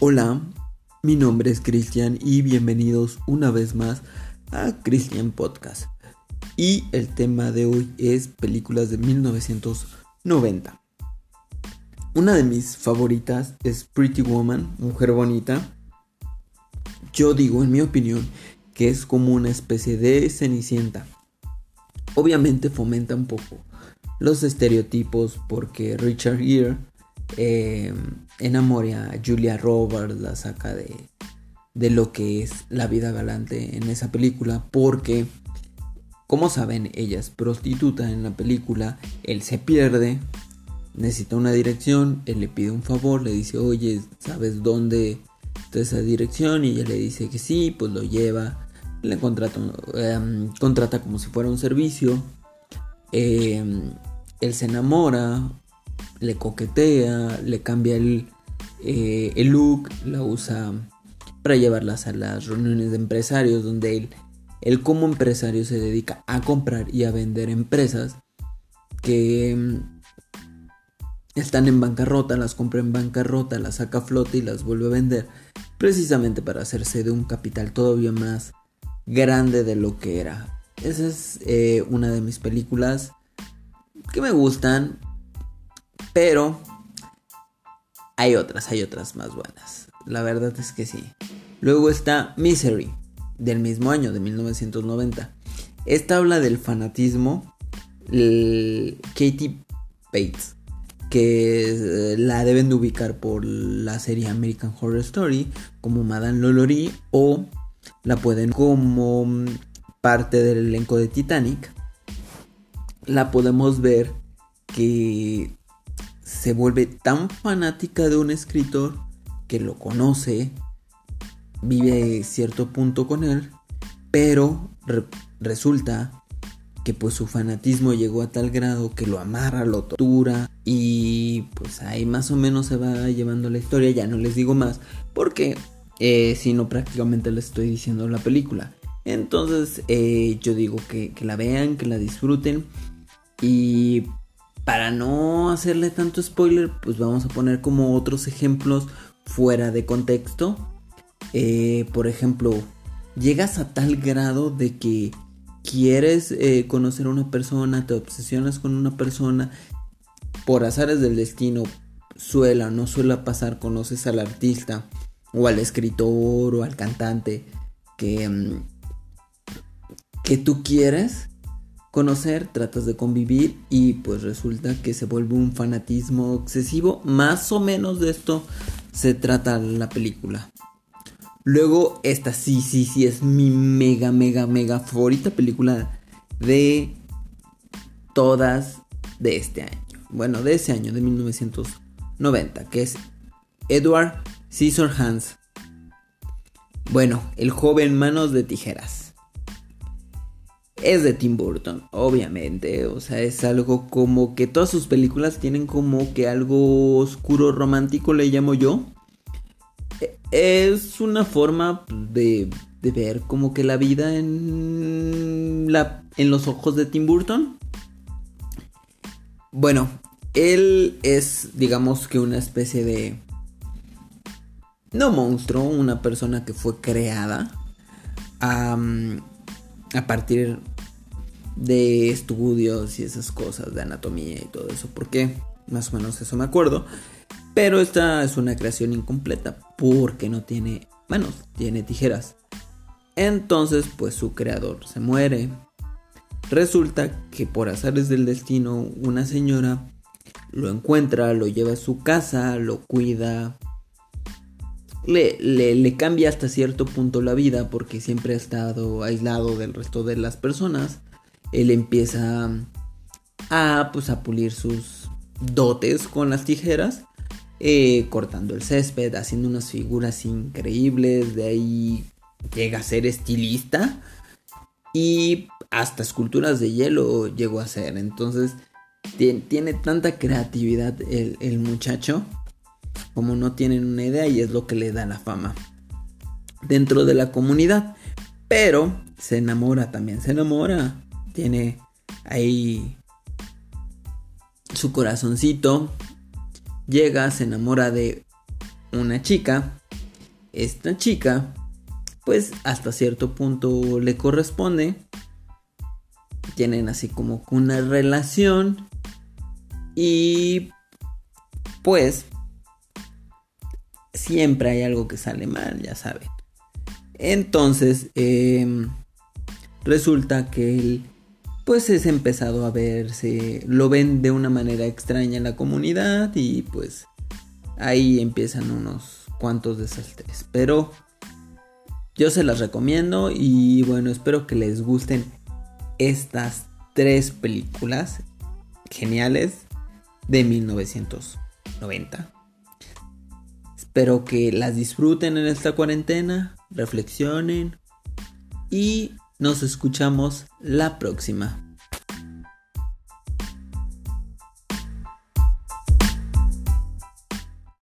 Hola, mi nombre es Cristian y bienvenidos una vez más a Christian Podcast. Y el tema de hoy es películas de 1990. Una de mis favoritas es Pretty Woman, Mujer Bonita. Yo digo, en mi opinión, que es como una especie de cenicienta. Obviamente fomenta un poco los estereotipos porque Richard Gere eh, enamora a Julia Roberts, la saca de, de lo que es la vida galante en esa película, porque, como saben, ella es prostituta en la película, él se pierde, necesita una dirección, él le pide un favor, le dice, oye, ¿sabes dónde está esa dirección? Y ella le dice que sí, pues lo lleva, le contrata, em, contrata como si fuera un servicio. Em, él se enamora, le coquetea, le cambia el, eh, el look, la usa para llevarlas a las reuniones de empresarios donde él, él como empresario se dedica a comprar y a vender empresas que mm, están en bancarrota, las compra en bancarrota, las saca a flote y las vuelve a vender precisamente para hacerse de un capital todavía más grande de lo que era. Esa es eh, una de mis películas que me gustan, pero hay otras, hay otras más buenas. La verdad es que sí. Luego está Misery, del mismo año, de 1990. Esta habla del fanatismo. Katie Bates, que eh, la deben de ubicar por la serie American Horror Story, como Madame Lolori, o la pueden como parte del elenco de Titanic. La podemos ver que se vuelve tan fanática de un escritor que lo conoce, vive cierto punto con él, pero resulta que pues su fanatismo llegó a tal grado que lo amarra, lo tortura y pues ahí más o menos se va llevando la historia, ya no les digo más, porque eh, si no prácticamente les estoy diciendo la película. Entonces eh, yo digo que, que la vean, que la disfruten y para no hacerle tanto spoiler, pues vamos a poner como otros ejemplos fuera de contexto. Eh, por ejemplo, llegas a tal grado de que quieres eh, conocer a una persona, te obsesionas con una persona, por azares del destino, suela o no suela pasar, conoces al artista o al escritor o al cantante que, mm, que tú quieres conocer, tratas de convivir y pues resulta que se vuelve un fanatismo excesivo. Más o menos de esto se trata la película. Luego esta sí, sí, sí es mi mega, mega, mega favorita película de todas de este año. Bueno, de ese año, de 1990, que es Edward Scissorhands. Bueno, el joven manos de tijeras es de Tim Burton, obviamente. O sea, es algo como que todas sus películas tienen como que algo oscuro romántico, le llamo yo. E, es una forma de, de ver como que la vida en, la, en los ojos de Tim Burton. Bueno, él es, digamos que una especie de... No monstruo, una persona que fue creada a partir de estudios y esas cosas de anatomía y todo eso, porque más o menos eso me acuerdo. Pero esta es una creación incompleta porque no tiene manos, tiene tijeras. Entonces, pues su creador se muere. Resulta que por azares del destino, una señora lo encuentra, lo lleva a su casa, lo cuida, le, le, cambia hasta cierto punto la vida porque siempre ha estado aislado del resto de las personas. Él empieza a, pues, a pulir sus dotes con las tijeras, eh, cortando el césped, haciendo unas figuras increíbles, de ahí llega a ser estilista y hasta esculturas de hielo llegó a ser. Entonces tiene, tanta creatividad el, el muchacho como no tienen una idea y es lo que le da la fama dentro de la comunidad. Pero se enamora también, se enamora. Tiene ahí su corazoncito. Llega, se enamora de una chica esta chica, pues hasta cierto punto le corresponde. Tienen así como una relación. Y pues siempre hay algo que sale mal, ya saben. Entonces, em, resulta que él, pues es empezado a verse, lo ven de una manera extraña en la comunidad y pues ahí empiezan unos cuantos desastres. Pero yo se las recomiendo y bueno, espero que les gusten estas tres películas geniales de 1990. Espero que las disfruten en esta cuarentena, reflexionen y nos escuchamos la próxima.